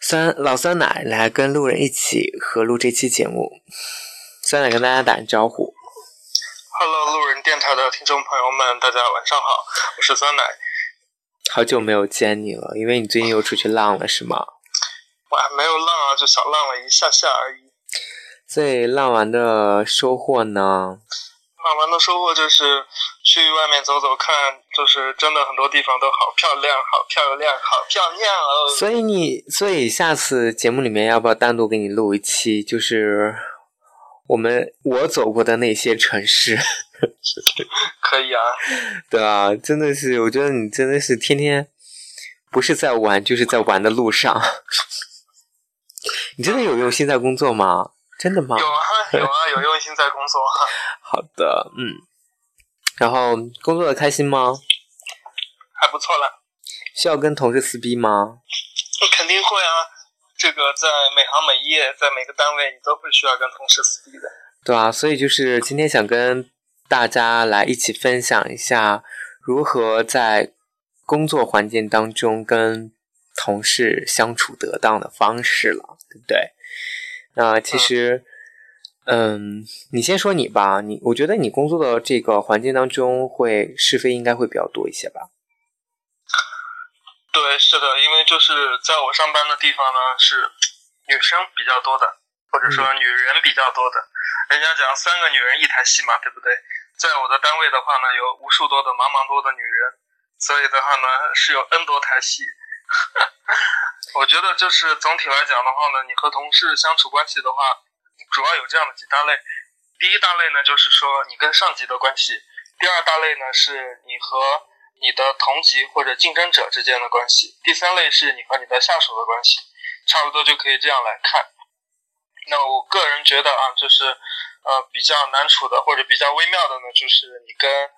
酸老酸奶来跟路人一起合录这期节目，酸奶跟大家打个招呼。Hello，路人电台的听众朋友们，大家晚上好，我是酸奶。好久没有见你了，因为你最近又出去浪了，是吗？我还没有浪啊，就小浪了一下下而已。所以浪完的收获呢？浪完的收获就是去外面走走看。就是真的很多地方都好漂亮，好漂亮，好漂亮哦。所以你，所以下次节目里面要不要单独给你录一期？就是我们我走过的那些城市。可以啊。对啊，真的是，我觉得你真的是天天不是在玩，就是在玩的路上。你真的有用心在工作吗？真的吗？有啊，有啊，有用心在工作。好的，嗯。然后工作的开心吗？还不错啦。需要跟同事撕逼吗？肯定会啊！这个在每行每业，在每个单位，你都会需要跟同事撕逼的。对啊，所以就是今天想跟大家来一起分享一下如何在工作环境当中跟同事相处得当的方式了，对不对？那其实。嗯，你先说你吧。你我觉得你工作的这个环境当中，会是非应该会比较多一些吧？对，是的，因为就是在我上班的地方呢，是女生比较多的，或者说女人比较多的。人家讲三个女人一台戏嘛，对不对？在我的单位的话呢，有无数多的茫茫多的女人，所以的话呢，是有 N 多台戏。我觉得就是总体来讲的话呢，你和同事相处关系的话。主要有这样的几大类，第一大类呢，就是说你跟上级的关系；第二大类呢，是你和你的同级或者竞争者之间的关系；第三类是你和你的下属的关系。差不多就可以这样来看。那我个人觉得啊，就是呃比较难处的或者比较微妙的呢，就是你跟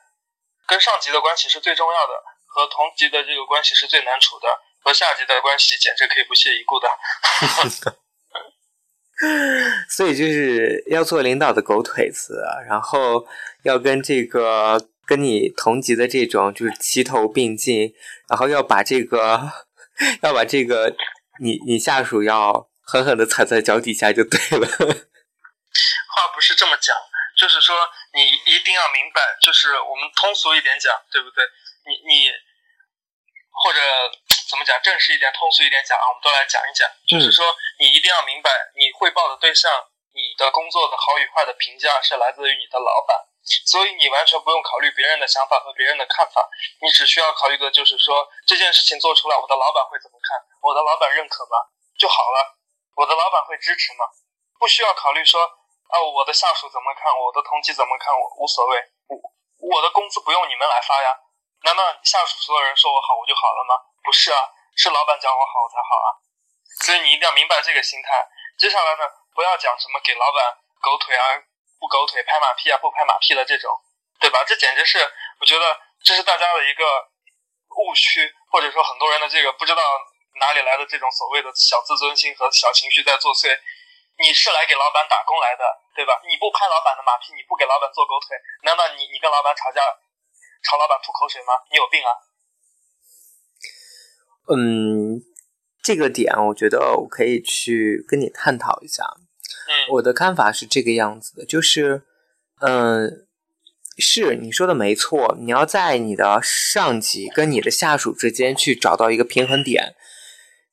跟上级的关系是最重要的，和同级的这个关系是最难处的，和下级的关系简直可以不屑一顾的。所以就是要做领导的狗腿子，然后要跟这个跟你同级的这种就是齐头并进，然后要把这个要把这个你你下属要狠狠的踩在脚底下就对了。话不是这么讲，就是说你一定要明白，就是我们通俗一点讲，对不对？你你或者。怎么讲？正式一点、通俗一点讲啊，我们都来讲一讲。就是说，你一定要明白，你汇报的对象，你的工作的好与坏的评价是来自于你的老板，所以你完全不用考虑别人的想法和别人的看法，你只需要考虑的就是说，这件事情做出来，我的老板会怎么看？我的老板认可吗？就好了。我的老板会支持吗？不需要考虑说，啊，我的下属怎么看？我的同级怎么看？我无所谓。我我的工资不用你们来发呀？难道下属所有人说我好，我就好了吗？不是啊，是老板讲我好我才好啊，所以你一定要明白这个心态。接下来呢，不要讲什么给老板狗腿啊、不狗腿、拍马屁啊、不拍马屁的这种，对吧？这简直是我觉得这是大家的一个误区，或者说很多人的这个不知道哪里来的这种所谓的小自尊心和小情绪在作祟。你是来给老板打工来的，对吧？你不拍老板的马屁，你不给老板做狗腿，难道你你跟老板吵架，朝老板吐口水吗？你有病啊！嗯，这个点我觉得我可以去跟你探讨一下。嗯，我的看法是这个样子的，就是，嗯，是你说的没错，你要在你的上级跟你的下属之间去找到一个平衡点。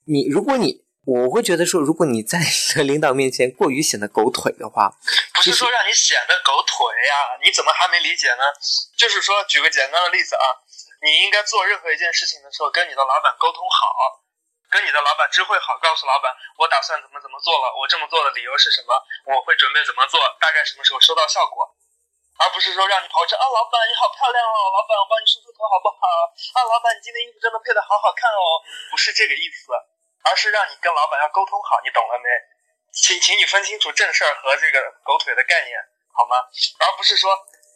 你如果你，我会觉得说，如果你在你的领导面前过于显得狗腿的话，不是说让你显得狗腿呀？你怎么还没理解呢？就是说，举个简单的例子啊。你应该做任何一件事情的时候，跟你的老板沟通好，跟你的老板知会好，告诉老板我打算怎么怎么做了，我这么做的理由是什么，我会准备怎么做，大概什么时候收到效果，而不是说让你跑车啊，老板你好漂亮哦，老板我帮你梳梳头好不好？啊，老板你今天衣服真的配的好好看哦，不是这个意思，而是让你跟老板要沟通好，你懂了没？请请你分清楚正事儿和这个狗腿的概念，好吗？而不是说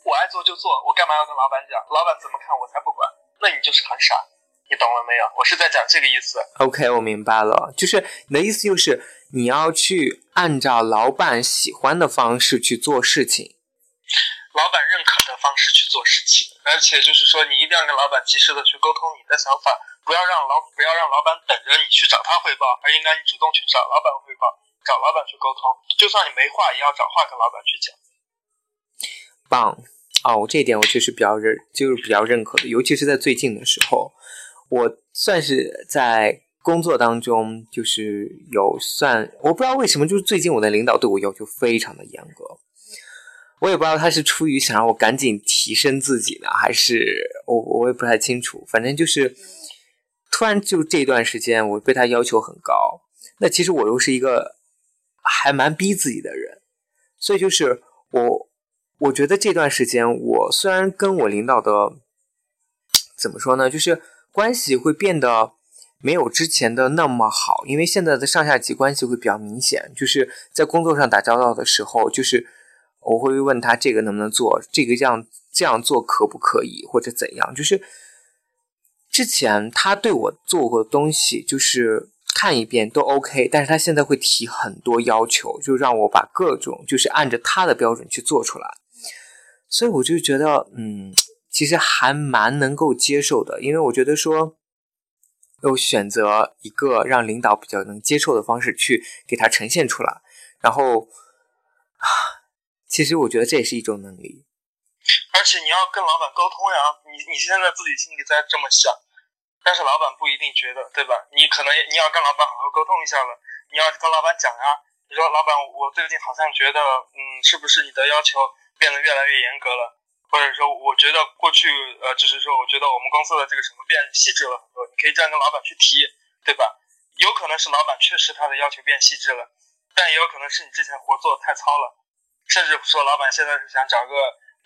我爱做就做，我干嘛要跟老板讲？老板怎么看我才不管？那你就是很傻，你懂了没有？我是在讲这个意思。OK，我明白了，就是你的意思就是你要去按照老板喜欢的方式去做事情。老板认可的方式去做事情，而且就是说，你一定要跟老板及时的去沟通你的想法，不要让老不要让老板等着你去找他汇报，而应该你主动去找老板汇报，找老板去沟通。就算你没话，也要找话跟老板去讲。棒哦，我这一点我确实比较认，就是比较认可的，尤其是在最近的时候，我算是在工作当中，就是有算，我不知道为什么，就是最近我的领导对我要求非常的严格，我也不知道他是出于想让我赶紧提升自己呢，还是我我也不太清楚，反正就是突然就这段时间我被他要求很高，那其实我又是一个还蛮逼自己的人，所以就是我。我觉得这段时间，我虽然跟我领导的怎么说呢，就是关系会变得没有之前的那么好，因为现在的上下级关系会比较明显，就是在工作上打交道的时候，就是我会问他这个能不能做，这个这样这样做可不可以，或者怎样，就是之前他对我做过的东西，就是。看一遍都 OK，但是他现在会提很多要求，就让我把各种就是按着他的标准去做出来。所以我就觉得，嗯，其实还蛮能够接受的，因为我觉得说，要选择一个让领导比较能接受的方式去给他呈现出来，然后啊，其实我觉得这也是一种能力。而且你要跟老板沟通呀，你你现在自己心里在这么想，但是老板不一定觉得，对吧？你可能你要跟老板好好沟通一下了，你要跟老板讲呀。你说老板，我最近好像觉得，嗯，是不是你的要求变得越来越严格了？或者说，我觉得过去，呃，就是说，我觉得我们公司的这个什么变细致了很多，你可以这样跟老板去提，对吧？有可能是老板确实他的要求变细致了，但也有可能是你之前活做的太糙了，甚至说老板现在是想找个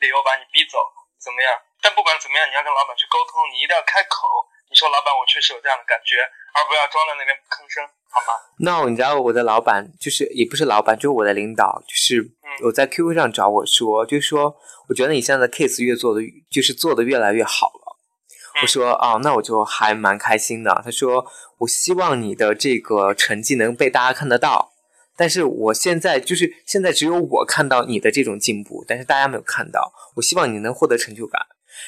理由把你逼走，怎么样？但不管怎么样，你要跟老板去沟通，你一定要开口。你说老板，我确实有这样的感觉，而不要装在那边不吭声，好吗？那、no, 你知道我的老板就是也不是老板，就是我的领导，就是我在 QQ 上找我说，就是说我觉得你现在的 case 越做的就是做的越来越好了。我说哦，那我就还蛮开心的。他说我希望你的这个成绩能被大家看得到，但是我现在就是现在只有我看到你的这种进步，但是大家没有看到。我希望你能获得成就感。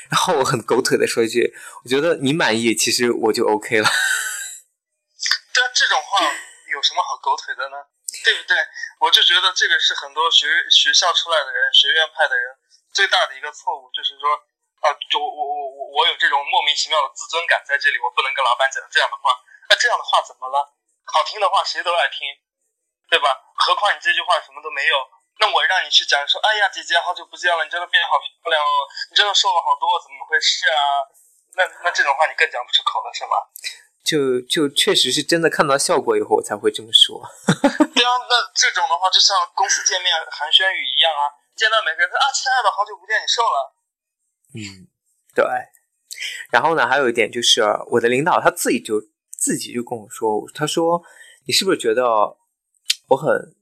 然后我很狗腿的说一句，我觉得你满意，其实我就 OK 了。对啊，这种话有什么好狗腿的呢？对不对？我就觉得这个是很多学学校出来的人、学院派的人最大的一个错误，就是说，啊，就我我我我有这种莫名其妙的自尊感在这里，我不能跟老板讲这样的话。那这样的话怎么了？好听的话谁都爱听，对吧？何况你这句话什么都没有。那我让你去讲说，哎呀，姐姐好久不见了，你真的变好漂亮哦，你真的瘦了好多，怎么回事啊？那那这种话你更讲不出口了，是吗？就就确实是真的看到效果以后我才会这么说。对啊，那这种的话就像公司见面寒暄语一样啊，见到每个人说啊，亲爱的，好久不见，你瘦了。嗯，对。然后呢，还有一点就是我的领导他自己就自己就跟我说，他说你是不是觉得我很。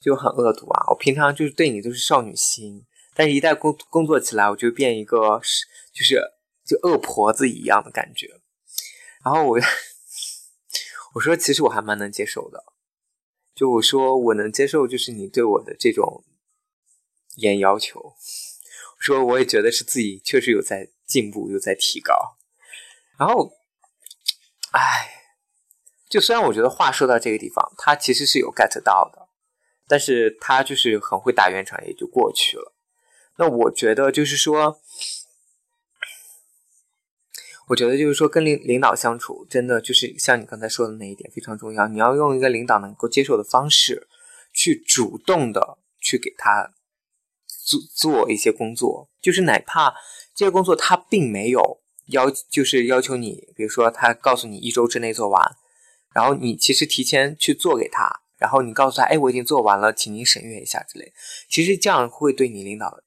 就很恶毒啊！我平常就是对你都是少女心，但是一旦工工作起来，我就变一个是就是就恶婆子一样的感觉。然后我 我说，其实我还蛮能接受的。就我说，我能接受，就是你对我的这种严要求。我说，我也觉得是自己确实有在进步，有在提高。然后，唉，就虽然我觉得话说到这个地方，他其实是有 get 到的。但是他就是很会打圆场，也就过去了。那我觉得就是说，我觉得就是说，跟领领导相处，真的就是像你刚才说的那一点非常重要。你要用一个领导能够接受的方式，去主动的去给他做做一些工作，就是哪怕这些工作他并没有要，就是要求你，比如说他告诉你一周之内做完，然后你其实提前去做给他。然后你告诉他，哎，我已经做完了，请您审阅一下之类。其实这样会对你领导，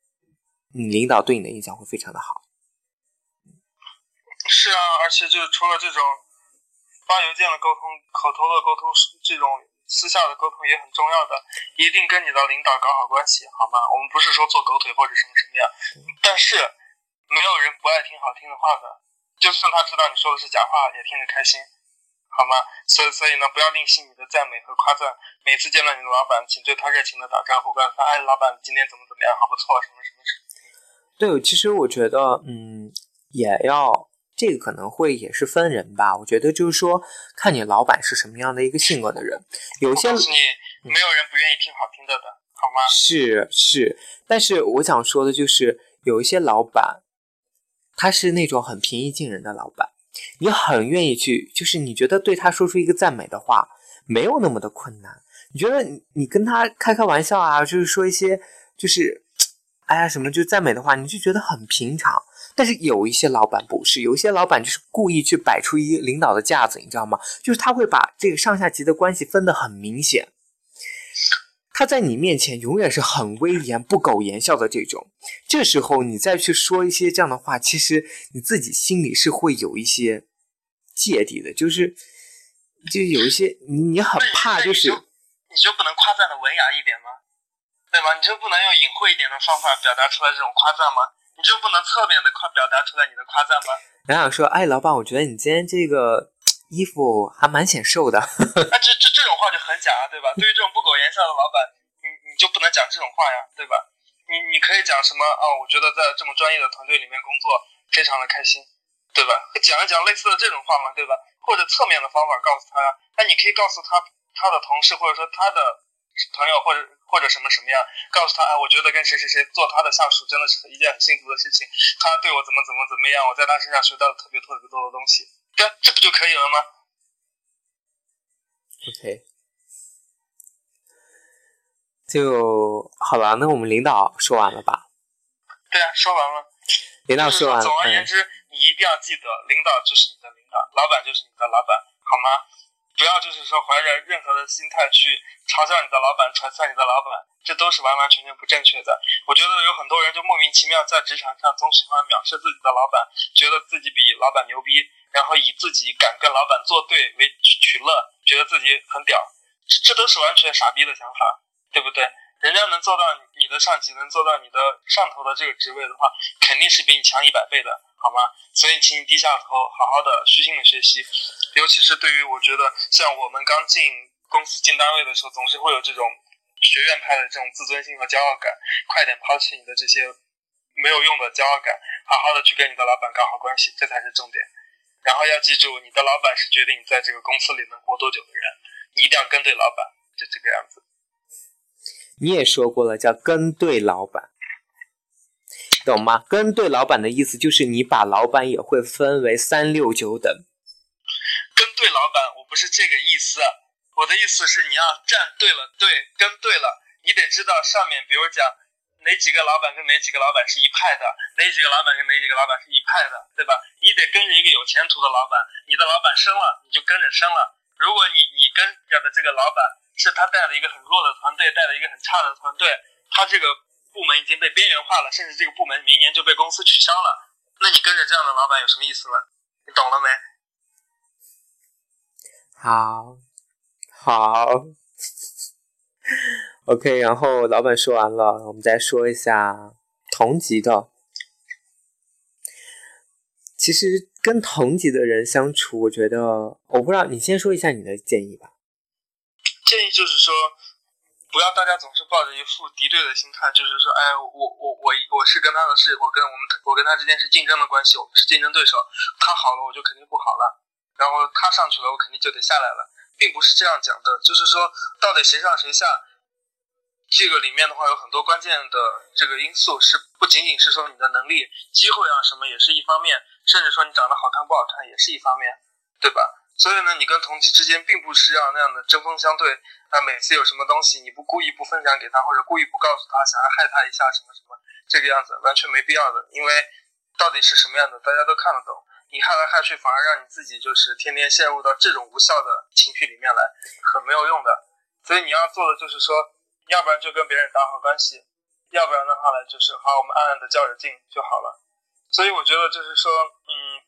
你领导对你的印象会非常的好。是啊，而且就是除了这种发邮件的沟通、口头的沟通这种私下的沟通也很重要的，一定跟你的领导搞好关系，好吗？我们不是说做狗腿或者什么什么样，但是没有人不爱听好听的话的，就算他知道你说的是假话，也听着开心，好吗？所以所以呢，不要吝惜你的赞美和夸赞，每次见到你的老板，请对他热情的打招呼，告诉他，哎，老板今天怎么怎么样，好不错，什么什么什么。对，其实我觉得，嗯，也要。这个可能会也是分人吧，我觉得就是说，看你老板是什么样的一个性格的人。有些你没有人不愿意听好听的的，好吗？是是，但是我想说的就是，有一些老板，他是那种很平易近人的老板，你很愿意去，就是你觉得对他说出一个赞美的话，没有那么的困难。你觉得你你跟他开开玩笑啊，就是说一些就是，哎呀什么就赞美的话，你就觉得很平常。但是有一些老板不是，有一些老板就是故意去摆出一领导的架子，你知道吗？就是他会把这个上下级的关系分得很明显，他在你面前永远是很威严、不苟言笑的这种。这时候你再去说一些这样的话，其实你自己心里是会有一些芥蒂的，就是就有一些你你很怕，就是你就不能夸赞的文雅一点吗？对吗？你就不能用隐晦一点的方法表达出来这种夸赞吗？你就不能侧面的夸表达出来你的夸赞吗？然后说，哎，老板，我觉得你今天这个 衣服还蛮显瘦的。那 这这这种话就很假了，对吧？对于这种不苟言笑的老板，你你就不能讲这种话呀，对吧？你你可以讲什么啊？我觉得在这么专业的团队里面工作非常的开心，对吧？讲一讲类似的这种话嘛，对吧？或者侧面的方法告诉他呀。那你可以告诉他他的同事或者说他的。朋友或者或者什么什么样，告诉他哎，我觉得跟谁谁谁做他的下属真的是一件很幸福的事情。他对我怎么怎么怎么样，我在他身上学到了特别特别多的东西。对，这不就可以了吗？OK，就好了。那我们领导说完了吧？对啊，说完了。领导说完了。总而言之，你一定要记得，领导就是你的领导，老板就是你的老板，好吗？不要就是说怀着任何的心态去嘲笑你的老板、揣测你的老板，这都是完完全全不正确的。我觉得有很多人就莫名其妙在职场上总喜欢藐视自己的老板，觉得自己比老板牛逼，然后以自己敢跟老板作对为取乐，觉得自己很屌，这这都是完全傻逼的想法，对不对？人家能做到你的上级，能做到你的上头的这个职位的话，肯定是比你强一百倍的，好吗？所以，请你低下头，好好的虚心的学习。尤其是对于我觉得，像我们刚进公司、进单位的时候，总是会有这种学院派的这种自尊心和骄傲感。快点抛弃你的这些没有用的骄傲感，好好的去跟你的老板搞好关系，这才是重点。然后要记住，你的老板是决定你在这个公司里能活多久的人，你一定要跟对老板，就这个样子。你也说过了，叫跟对老板，懂吗？跟对老板的意思就是你把老板也会分为三六九等。对老板，我不是这个意思，我的意思是你要站对了队，跟对了，你得知道上面，比如讲哪几个老板跟哪几个老板是一派的，哪几个老板跟哪几个老板是一派的，对吧？你得跟着一个有前途的老板，你的老板升了，你就跟着升了。如果你你跟着的这个老板。是他带了一个很弱的团队，带了一个很差的团队，他这个部门已经被边缘化了，甚至这个部门明年就被公司取消了。那你跟着这样的老板有什么意思呢？你懂了没？好，好，OK。然后老板说完了，我们再说一下同级的。其实跟同级的人相处，我觉得，我不知道，你先说一下你的建议吧。建议就是说，不要大家总是抱着一副敌对的心态，就是说，哎，我我我我是跟他的是，我跟我们我跟他之间是竞争的关系，我们是竞争对手，他好了我就肯定不好了，然后他上去了我肯定就得下来了，并不是这样讲的，就是说到底谁上谁下，这个里面的话有很多关键的这个因素，是不仅仅是说你的能力、机会啊什么也是一方面，甚至说你长得好看不好看也是一方面，对吧？所以呢，你跟同级之间并不是要那样的针锋相对。那每次有什么东西，你不故意不分享给他，或者故意不告诉他，想要害他一下，什么什么，这个样子完全没必要的。因为到底是什么样的，大家都看得懂。你害来害去，反而让你自己就是天天陷入到这种无效的情绪里面来，很没有用的。所以你要做的就是说，要不然就跟别人打好关系，要不然的话呢，就是好，我们暗暗的较着劲就好了。所以我觉得就是说，嗯。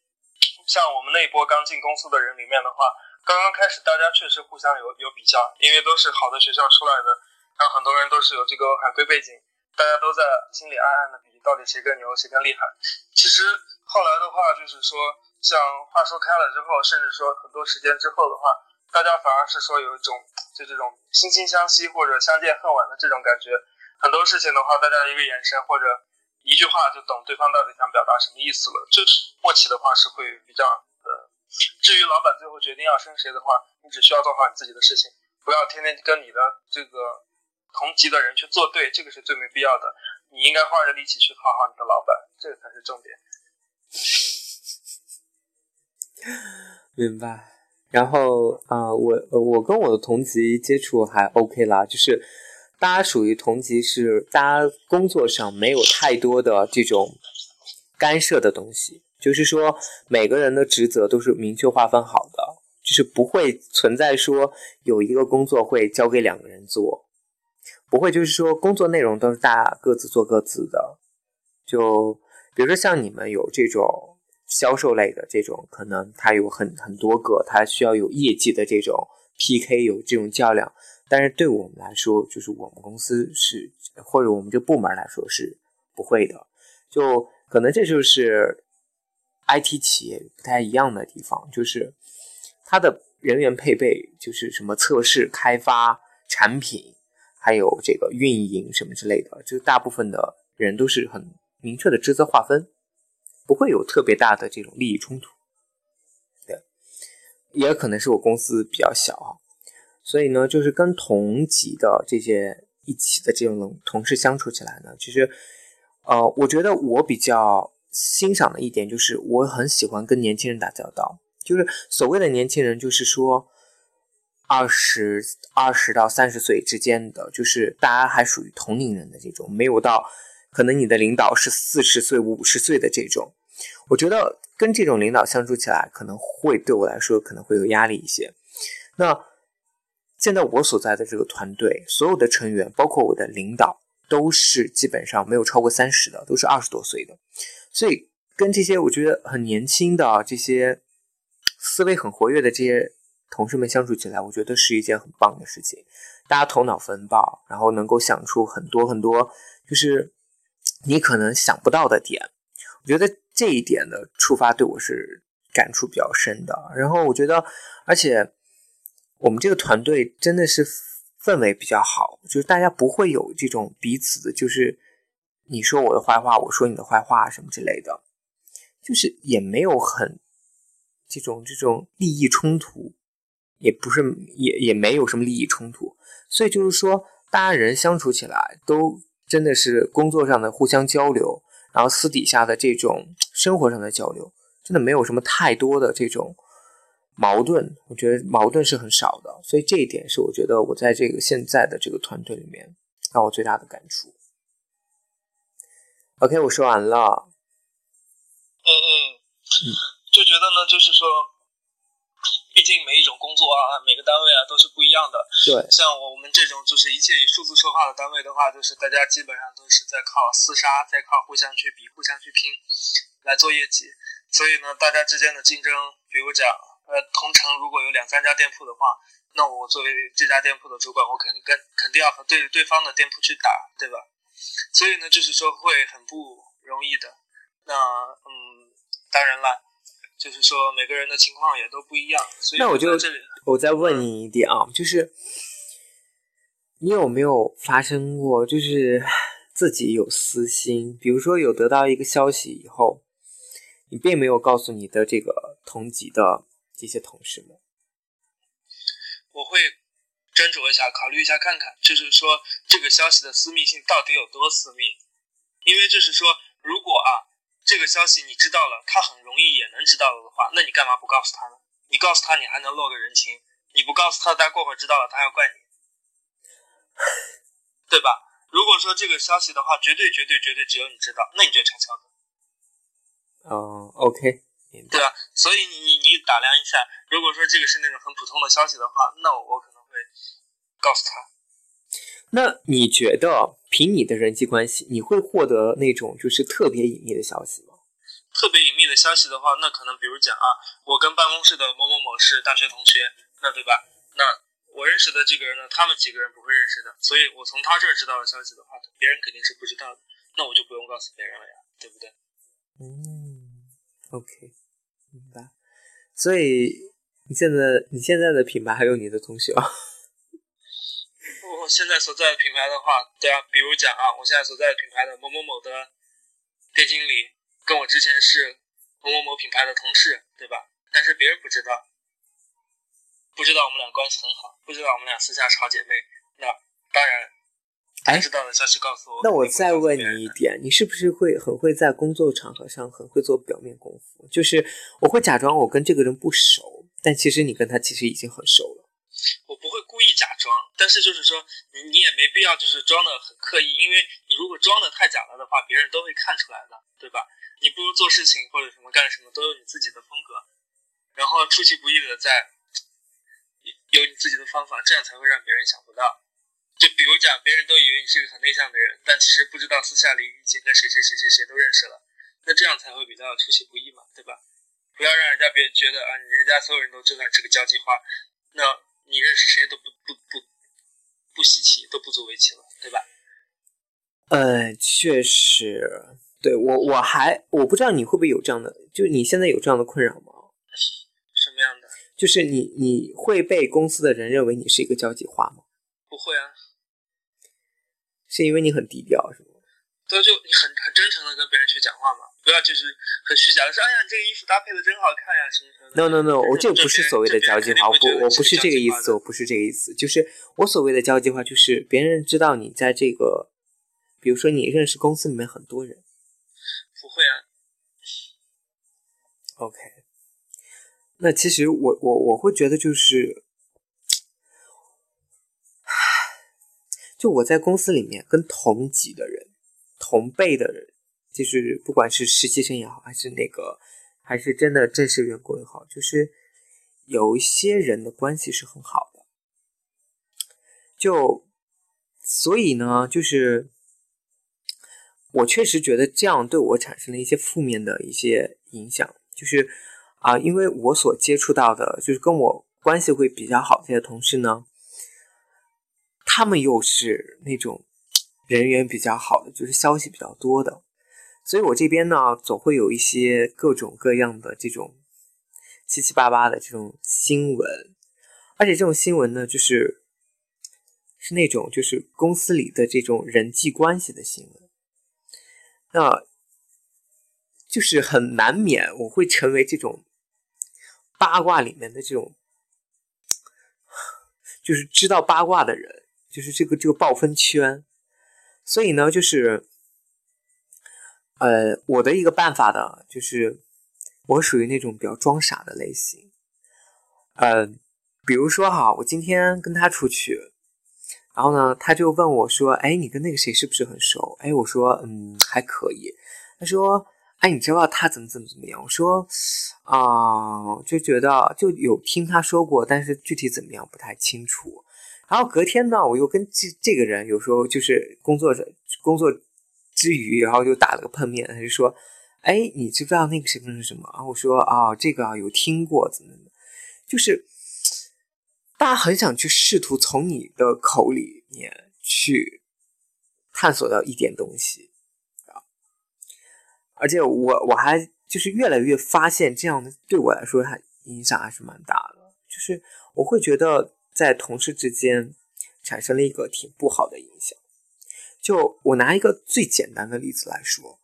像我们那一波刚进公司的人里面的话，刚刚开始大家确实互相有有比较，因为都是好的学校出来的，然后很多人都是有这个海归背景，大家都在心里暗暗的比，到底谁更牛，谁更厉害。其实后来的话，就是说，像话说开了之后，甚至说很多时间之后的话，大家反而是说有一种就这种惺惺相惜或者相见恨晚的这种感觉。很多事情的话，大家一个眼神或者一句话就懂对方到底想表达什么意思了。就是默契的话是会比较呃。至于老板最后决定要升谁的话，你只需要做好你自己的事情，不要天天跟你的这个同级的人去作对，这个是最没必要的。你应该花着力气去讨好你的老板，这个才是重点。明白。然后啊，我我跟我的同级接触还 OK 啦，就是大家属于同级，是大家工作上没有太多的这种干涉的东西。就是说，每个人的职责都是明确划分好的，就是不会存在说有一个工作会交给两个人做，不会就是说工作内容都是大家各自做各自的。就比如说像你们有这种销售类的这种，可能他有很很多个，他需要有业绩的这种 PK，有这种较量。但是对我们来说，就是我们公司是或者我们这部门来说是不会的。就可能这就是。IT 企业不太一样的地方，就是它的人员配备，就是什么测试、开发、产品，还有这个运营什么之类的，就大部分的人都是很明确的职责划分，不会有特别大的这种利益冲突。对，也可能是我公司比较小啊，所以呢，就是跟同级的这些一起的这种同事相处起来呢，其实，呃，我觉得我比较。欣赏的一点就是，我很喜欢跟年轻人打交道。就是所谓的年轻人，就是说二十二十到三十岁之间的，就是大家还属于同龄人的这种，没有到可能你的领导是四十岁、五十岁的这种。我觉得跟这种领导相处起来，可能会对我来说可能会有压力一些。那现在我所在的这个团队，所有的成员，包括我的领导，都是基本上没有超过三十的，都是二十多岁的。所以跟这些我觉得很年轻的这些思维很活跃的这些同事们相处起来，我觉得是一件很棒的事情。大家头脑风暴，然后能够想出很多很多，就是你可能想不到的点。我觉得这一点的触发对我是感触比较深的。然后我觉得，而且我们这个团队真的是氛围比较好，就是大家不会有这种彼此的，就是。你说我的坏话，我说你的坏话，什么之类的，就是也没有很这种这种利益冲突，也不是也也没有什么利益冲突，所以就是说，大家人相处起来都真的是工作上的互相交流，然后私底下的这种生活上的交流，真的没有什么太多的这种矛盾，我觉得矛盾是很少的，所以这一点是我觉得我在这个现在的这个团队里面让我最大的感触。OK，我说完了。嗯嗯嗯，就觉得呢，就是说，毕竟每一种工作啊，每个单位啊，都是不一样的。对。像我们这种就是一切以数字说话的单位的话，就是大家基本上都是在靠厮杀，在靠互相去比、互相去拼来做业绩。所以呢，大家之间的竞争，比如讲，呃，同城如果有两三家店铺的话，那我作为这家店铺的主管，我肯定跟肯定要和对对方的店铺去打，对吧？所以呢，就是说会很不容易的。那嗯，当然了，就是说每个人的情况也都不一样。所以那我就这里，我再问你一点啊，就是你有没有发生过，就是自己有私心，比如说有得到一个消息以后，你并没有告诉你的这个同级的这些同事们？我会。斟酌一下，考虑一下，看看，就是说这个消息的私密性到底有多私密？因为就是说，如果啊，这个消息你知道了，他很容易也能知道了的话，那你干嘛不告诉他呢？你告诉他，你还能落个人情；你不告诉他，他过会儿知道了，他要怪你，对吧？如果说这个消息的话，绝对、绝对、绝对只有你知道，那你就悄悄的。哦，OK，对吧？所以你你你打量一下，如果说这个是那种很普通的消息的话，那我我可能会。告诉他，那你觉得凭你的人际关系，你会获得那种就是特别隐秘的消息吗？特别隐秘的消息的话，那可能比如讲啊，我跟办公室的某某某是大学同学，那对吧？那我认识的这个人呢，他们几个人不会认识的，所以我从他这儿知道的消息的话，别人肯定是不知道的，那我就不用告诉别人了呀，对不对？嗯，OK，明白。所以你现在你现在的品牌还有你的同学啊？我现在所在的品牌的话，对啊，比如讲啊，我现在所在的品牌的某某某的店经理，跟我之前是某某某品牌的同事，对吧？但是别人不知道，不知道我们俩关系很好，不知道我们俩私下是好姐妹。那当然，哎，知道的消息告诉我。那我再问你一点，你是不是会很会在工作场合上很会做表面功夫？就是我会假装我跟这个人不熟，但其实你跟他其实已经很熟了。我不会故意假装，但是就是说，你你也没必要就是装的很刻意，因为你如果装的太假了的话，别人都会看出来的，对吧？你不如做事情或者什么干什么都有你自己的风格，然后出其不意的在有你自己的方法，这样才会让别人想不到。就比如讲，别人都以为你是个很内向的人，但其实不知道私下里已经跟谁谁谁谁谁都认识了，那这样才会比较出其不意嘛，对吧？不要让人家别人觉得啊，人家所有人都知道这个交际花，那。你认识谁都不不不不稀奇，都不足为奇了，对吧？呃，确实，对我我还我不知道你会不会有这样的，就你现在有这样的困扰吗？什么样的？就是你你会被公司的人认为你是一个交际花吗？不会啊，是因为你很低调，是吗？对，就你很很真诚的跟别人去讲话嘛，不要就是很虚假的说，哎呀，你这个衣服搭配的真好看呀，什么什么。No No No，我这不是所谓的交际花，我不我不是这个意思，我不是这个意思，就是我所谓的交际花，就是别人知道你在这个，比如说你认识公司里面很多人。不会啊。OK，那其实我我我会觉得就是，就我在公司里面跟同级的人。同辈的人，就是不管是实习生也好，还是那个，还是真的正式员工也好，就是有一些人的关系是很好的。就所以呢，就是我确实觉得这样对我产生了一些负面的一些影响。就是啊，因为我所接触到的，就是跟我关系会比较好这些同事呢，他们又是那种。人缘比较好的，就是消息比较多的，所以我这边呢，总会有一些各种各样的这种七七八八的这种新闻，而且这种新闻呢，就是是那种就是公司里的这种人际关系的新闻，那就是很难免我会成为这种八卦里面的这种，就是知道八卦的人，就是这个这个暴风圈。所以呢，就是，呃，我的一个办法的，就是我属于那种比较装傻的类型，呃，比如说哈，我今天跟他出去，然后呢，他就问我说：“哎，你跟那个谁是不是很熟？”哎，我说：“嗯，还可以。”他说：“哎，你知道他怎么怎么怎么样？”我说：“啊，就觉得就有听他说过，但是具体怎么样不太清楚。”然后隔天呢，我又跟这这个人有时候就是工作着工作之余，然后就打了个碰面，他就说：“哎，你知不知道那个什么是什么？”然后我说：“啊，这个啊有听过，怎么怎么，就是大家很想去试图从你的口里面去探索到一点东西啊，而且我我还就是越来越发现这样的对我来说还影响还是蛮大的，就是我会觉得。在同事之间产生了一个挺不好的影响。就我拿一个最简单的例子来说，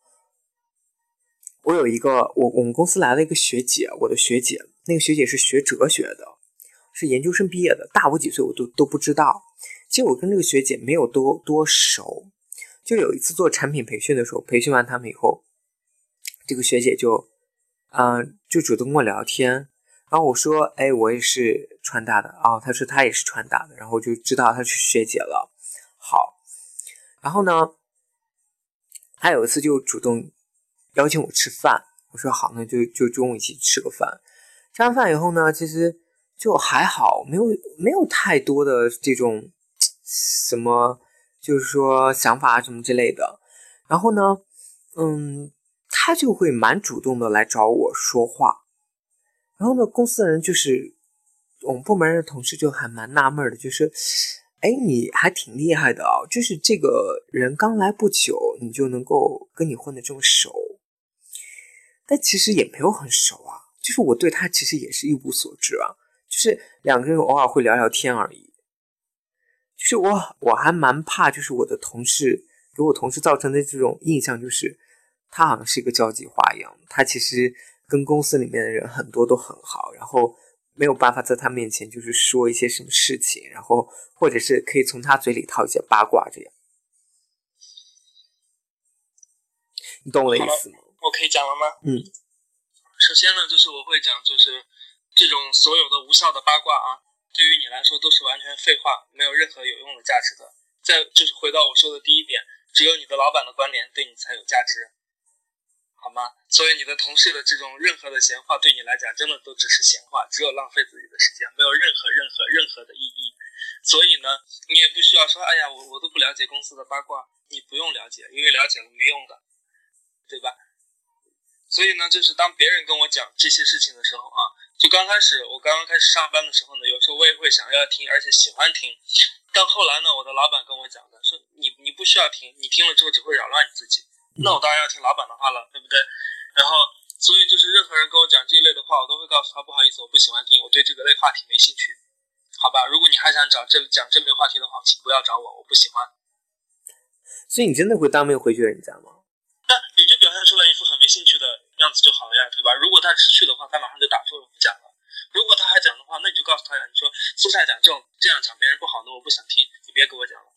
我有一个我我们公司来了一个学姐，我的学姐，那个学姐是学哲学的，是研究生毕业的，大我几岁我都都不知道。其实我跟这个学姐没有多多熟，就有一次做产品培训的时候，培训完他们以后，这个学姐就嗯就主动跟我聊天。然后我说：“哎，我也是川大的啊。”他说他也是川大的，然后就知道他是学姐了。好，然后呢，他有一次就主动邀请我吃饭。我说好，那就就中午一起吃个饭。吃完饭以后呢，其实就还好，没有没有太多的这种什么，就是说想法什么之类的。然后呢，嗯。他就会蛮主动的来找我说话。然后呢，公司的人就是我们部门的同事就还蛮纳闷的，就是，哎，你还挺厉害的啊，就是这个人刚来不久，你就能够跟你混的这么熟。但其实也没有很熟啊，就是我对他其实也是一无所知啊，就是两个人偶尔会聊聊天而已。就是我我还蛮怕，就是我的同事给我同事造成的这种印象，就是他好像是一个交际花一样，他其实跟公司里面的人很多都很好，然后没有办法在他面前就是说一些什么事情，然后或者是可以从他嘴里套一些八卦这样。你懂我的意思吗？我可以讲了吗？嗯。首先呢，就是我会讲，就是这种所有的无效的八卦啊，对于你来说都是完全废话，没有任何有用的价值的。再就是回到我说的第一点，只有你的老板的关联对你才有价值，好吗？所以你的同事的这种任何的闲话对你来讲，真的都只是闲话，只有浪费自己的时间，没有任何任何任何的意义。所以呢，你也不需要说，哎呀，我我都不了解公司的八卦，你不用了解，因为了解了没用的，对吧？所以呢，就是当别人跟我讲这些事情的时候啊，就刚开始我刚刚开始上班的时候呢，有时候我也会想要听，而且喜欢听。但后来呢，我的老板跟我讲的，说你你不需要听，你听了之后只会扰乱你自己。那我当然要听老板的话了，对不对？然后，所以就是任何人跟我讲这一类的话，我都会告诉他不好意思，我不喜欢听，我对这个类话题没兴趣，好吧？如果你还想找这讲这类话题的话，请不要找我，我不喜欢。所以你真的会当面回绝人家吗？那你就表现出来一副很没兴趣的样子就好了呀，对吧？如果他知趣的话，他马上就打住了不讲了。如果他还讲的话，那你就告诉他呀，你说私下讲这种这样讲别人不好那，我不想听，你别给我讲了。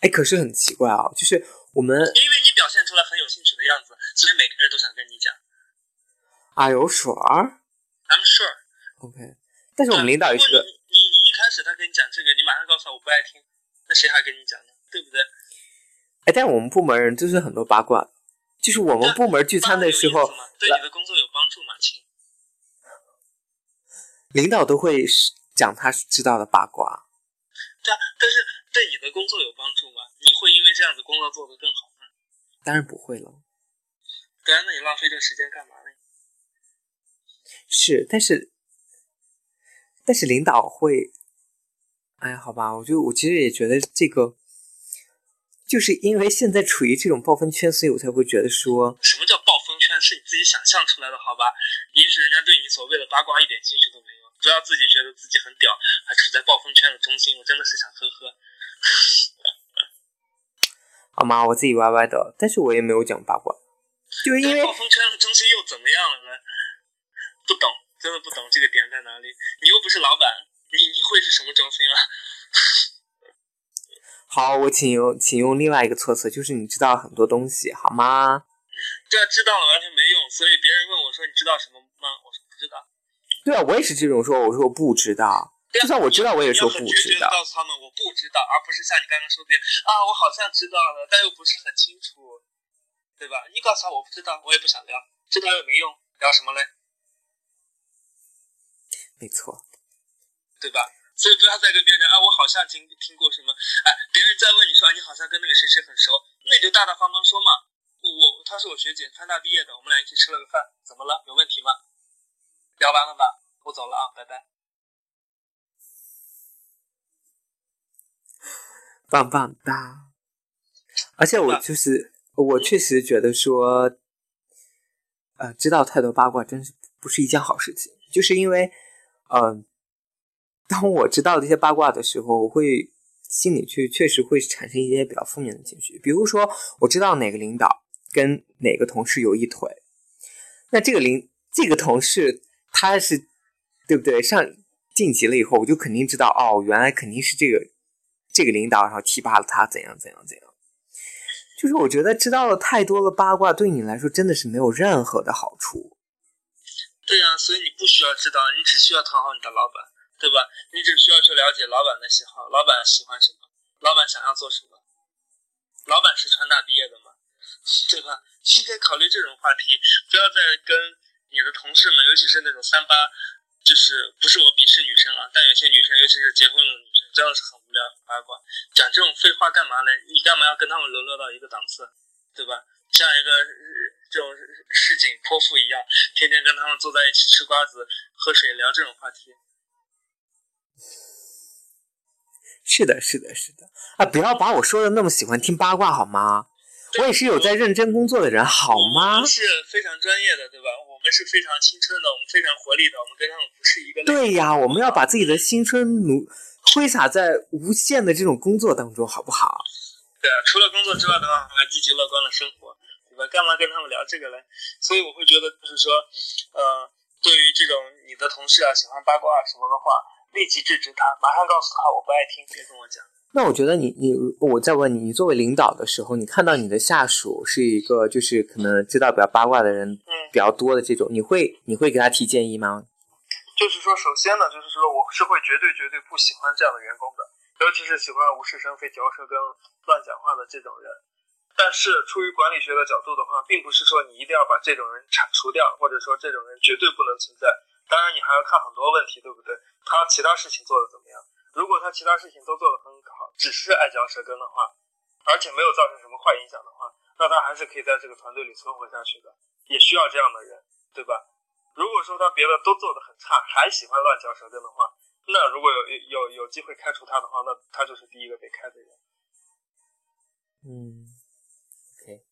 哎，可是很奇怪啊，就是我们因为你表现出来很有兴趣的样子，所以每个人都想跟你讲。啊有水儿 I'm sure。，OK。但是我们领导也是个你你你一开始他跟你讲这个，你马上告诉他我不爱听，那谁还跟你讲呢？对不对？哎，但是我们部门人就是很多八卦，就是我们部门聚餐的时候对你的工作有帮助吗，亲？领导都会讲他知道的八卦。对啊，但是对你的工作有帮助吗？你会因为这样子工作做得更好吗？当然不会了，对啊，那你浪费这时间干嘛呢？是，但是但是领导会，哎，好吧，我就我其实也觉得这个，就是因为现在处于这种暴风圈，所以我才会觉得说，什么叫暴风圈？是你自己想象出来的，好吧？也许人家对你所谓的八卦一点兴趣都没有，不要自己觉得自己很屌，还处在暴风圈的中心，我真的是想呵呵。好吗？我自己歪歪的，但是我也没有讲八卦，就是因为暴风圈的中心又怎么样了呢？不懂，真的不懂这个点在哪里。你又不是老板，你你会是什么中心啊？好，我请用请用另外一个措辞，就是你知道很多东西，好吗？这知道了完全没用，所以别人问我说你知道什么吗？我说不知道。对啊，我也是这种说，我说我不知道，就算我知道，我也说不你要很决绝知道。地告诉他们我不知道，而不是像你刚刚说的啊，我好像知道了，但又不是很清楚，对吧？你告诉他我不知道，我也不想聊，知道又没用，聊什么嘞？没错，对吧？所以不要再跟别人啊，我好像听听过什么，哎，别人再问你说、啊、你好像跟那个谁谁很熟，那你就大大方方说嘛。我她是我学姐，川大毕业的，我们俩一起吃了个饭，怎么了？有问题吗？聊完了吧？我走了啊，拜拜。棒棒哒！而且我就是我确实觉得说，呃，知道太多八卦真是不是一件好事情。就是因为，嗯、呃，当我知道这些八卦的时候，我会心里去确实会产生一些比较负面的情绪。比如说，我知道哪个领导跟哪个同事有一腿，那这个领这个同事他是对不对？上晋级了以后，我就肯定知道哦，原来肯定是这个这个领导，然后提拔了他，怎样怎样怎样。就是我觉得知道了太多的八卦，对你来说真的是没有任何的好处。对呀、所以你不需要知道，你只需要讨好你的老板，对吧？你只需要去了解老板的喜好，老板喜欢什么，老板想要做什么。老板是川大毕业的嘛，对吧？应该考虑这种话题，不要再跟你的同事们，尤其是那种三八，就是不是我鄙视女生啊，但有些女生，尤其是结婚了的女生，真的是很无聊八卦，讲这种废话干嘛呢？你干嘛要跟他们沦落到一个档次？对吧？像一个这种市井泼妇一样，天天跟他们坐在一起吃瓜子、喝水、聊这种话题。是的，是的，是的啊！不要把我说的那么喜欢听八卦好吗？我也是有在认真工作的人，好吗？我们是非常专业的，对吧？我们是非常青春的，我们非常活力的，我们跟他们不是一个。对呀，我们要把自己的青春努挥洒在无限的这种工作当中，好不好？对啊，除了工作之外的话，还积极乐观的生活，对吧？干嘛跟他们聊这个嘞？所以我会觉得，就是说，呃，对于这种你的同事啊，喜欢八卦什么的话，立即制止他，马上告诉他我不爱听，别跟我讲。那我觉得你你我再问你，你作为领导的时候，你看到你的下属是一个就是可能知道比较八卦的人比较多的这种，你会你会给他提建议吗？就是说，首先呢，就是说我是会绝对绝对不喜欢这样的员工的，尤其是喜欢无事生非、嚼舌根、乱讲话的这种人。但是出于管理学的角度的话，并不是说你一定要把这种人铲除掉，或者说这种人绝对不能存在。当然，你还要看很多问题，对不对？他其他事情做的怎么样？如果他其他事情都做得很好，只是爱嚼舌根的话，而且没有造成什么坏影响的话，那他还是可以在这个团队里存活下去的，也需要这样的人，对吧？如果说他别的都做得很差，还喜欢乱嚼舌根的话，那如果有有有机会开除他的话，那他就是第一个被开的人。嗯，OK，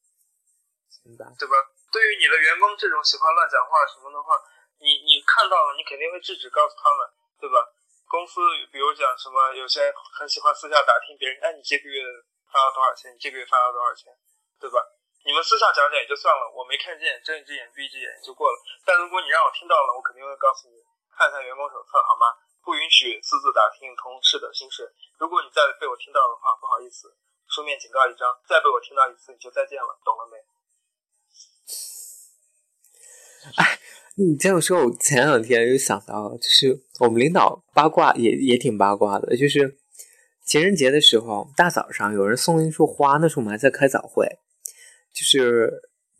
明白，对吧？对于你的员工这种喜欢乱讲话什么的话，你你看到了，你肯定会制止，告诉他们，对吧？公司比如讲什么，有些很喜欢私下打听别人，哎，你这个月发了多少钱？你这个月发了多少钱？对吧？你们私下讲讲也就算了，我没看见，睁一只眼闭一只眼就过了。但如果你让我听到了，我肯定会告诉你，看看员工手册好吗？不允许私自打听同事的心事。如果你再被我听到的话，不好意思，书面警告一张。再被我听到一次，你就再见了，懂了没？哎。你这样说，我前两天又想到了，就是我们领导八卦也也挺八卦的，就是情人节的时候，大早上有人送了一束花，那时候我们还在开早会，就是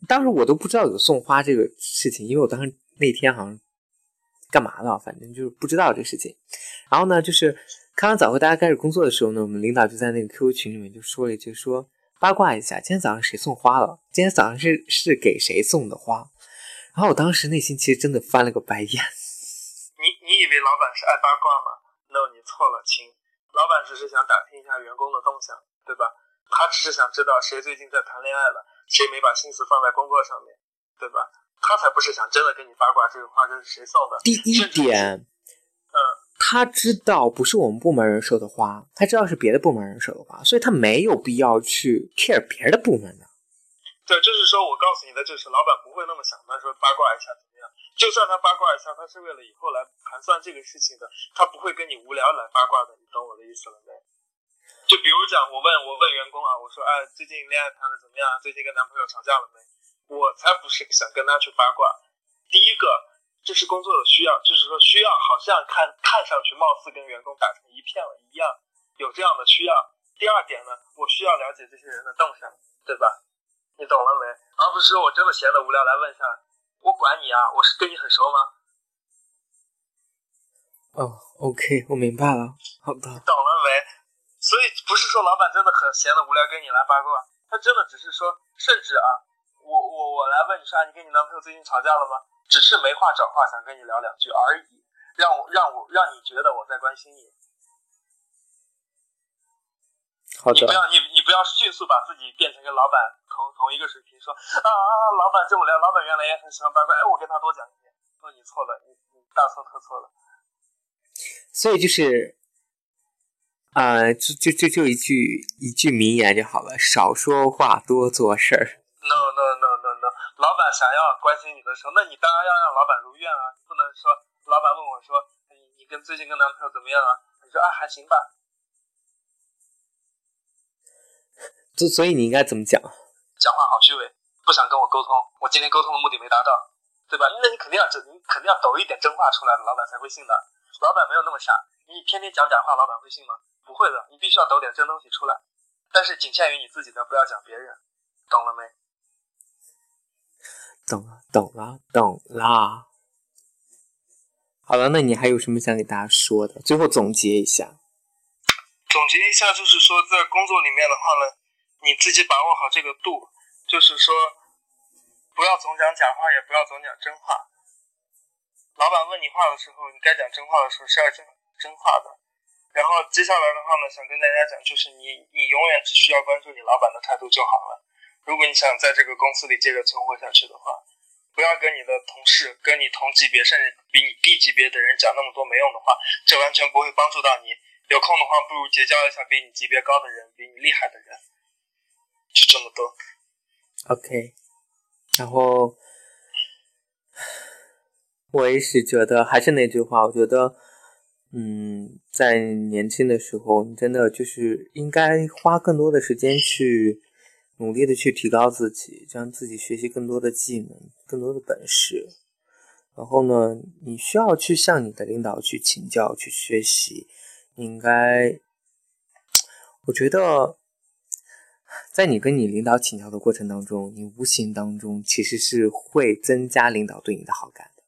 当时我都不知道有送花这个事情，因为我当时那天好像干嘛了，反正就是不知道这个事情。然后呢，就是开完早会，大家开始工作的时候呢，我们领导就在那个 QQ 群里面就说了一句，说八卦一下，今天早上谁送花了？今天早上是是给谁送的花？然后我当时内心其实真的翻了个白眼。你你以为老板是爱八卦吗？No，你错了，亲。老板只是想打听一下员工的动向，对吧？他只是想知道谁最近在谈恋爱了，谁没把心思放在工作上面，对吧？他才不是想真的跟你八卦这个花这是谁送的。第一点，嗯，他知道不是我们部门人收的花，他知道是别的部门人收的花，所以他没有必要去 care 别的部门的。对，就是说我告诉你的，就是老板不会那么想，他说八卦一下怎么样？就算他八卦一下，他是为了以后来盘算这个事情的，他不会跟你无聊来八卦的，你懂我的意思了没？就比如讲，我问我问员工啊，我说哎，最近恋爱谈的怎么样？最近跟男朋友吵架了没？我才不是想跟他去八卦。第一个，这是工作的需要，就是说需要好像看看上去貌似跟员工打成一片了一样，有这样的需要。第二点呢，我需要了解这些人的动向，对吧？你懂了没？而不是我真的闲的无聊来问一下，我管你啊！我是跟你很熟吗？哦，OK，我明白了。好的。懂了没？所以不是说老板真的很闲的无聊跟你来八卦，他真的只是说，甚至啊，我我我来问你说，你跟你男朋友最近吵架了吗？只是没话找话，想跟你聊两句而已，让我让我让你觉得我在关心你。好的。你不要你你不要迅速把自己变成跟老板。同同一个水平说啊啊，老板这么聊，老板原来也很喜欢八卦，哎，我跟他多讲一点。说你错了，你你大错特错了。所以就是，啊，就就就就一句一句名言就好了，少说话，多做事儿。No no no no no，老板想要关心你的时候，那你当然要让老板如愿啊，不能说老板问我说你你跟最近跟男朋友怎么样啊？你说啊还行吧。所所以你应该怎么讲？讲话好虚伪，不想跟我沟通。我今天沟通的目的没达到，对吧？那你肯定要真，你肯定要抖一点真话出来，老板才会信的。老板没有那么傻，你天天讲假话，老板会信吗？不会的，你必须要抖点真东西出来。但是仅限于你自己的，不要讲别人，懂了没？懂了，懂了，懂了。好了，那你还有什么想给大家说的？最后总结一下。总结一下，就是说在工作里面的话呢，你自己把握好这个度。就是说，不要总讲假话，也不要总讲真话。老板问你话的时候，你该讲真话的时候是要讲真话的。然后接下来的话呢，想跟大家讲，就是你你永远只需要关注你老板的态度就好了。如果你想在这个公司里接着存活下去的话，不要跟你的同事、跟你同级别甚至比你低级别的人讲那么多没用的话，这完全不会帮助到你。有空的话，不如结交一下比你级别高的人、比你厉害的人。就这么多。OK，然后我也是觉得，还是那句话，我觉得。嗯，在年轻的时候，你真的就是应该花更多的时间去努力的去提高自己，让自己学习更多的技能、更多的本事。然后呢，你需要去向你的领导去请教、去学习。应该，我觉得，在你跟你领导请教的过程当中，你无形当中其实是会增加领导对你的好感的。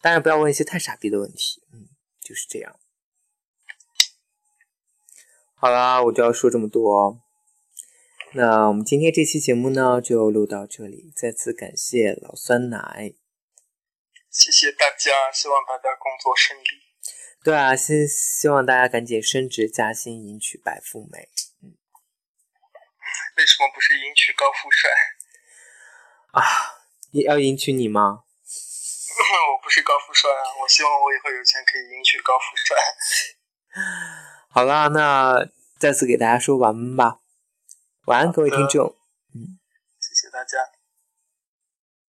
当然，不要问一些太傻逼的问题。嗯。就是这样。好啦，我就要说这么多。那我们今天这期节目呢，就录到这里。再次感谢老酸奶，谢谢大家，希望大家工作顺利。对啊，希希望大家赶紧升职加薪，迎娶白富美。嗯。为什么不是迎娶高富帅？啊，也要迎娶你吗？我不是高富帅啊！我希望我以后有钱可以迎娶高富帅。好啦，那再次给大家说晚安吧，晚安各位听众。嗯，谢谢大家。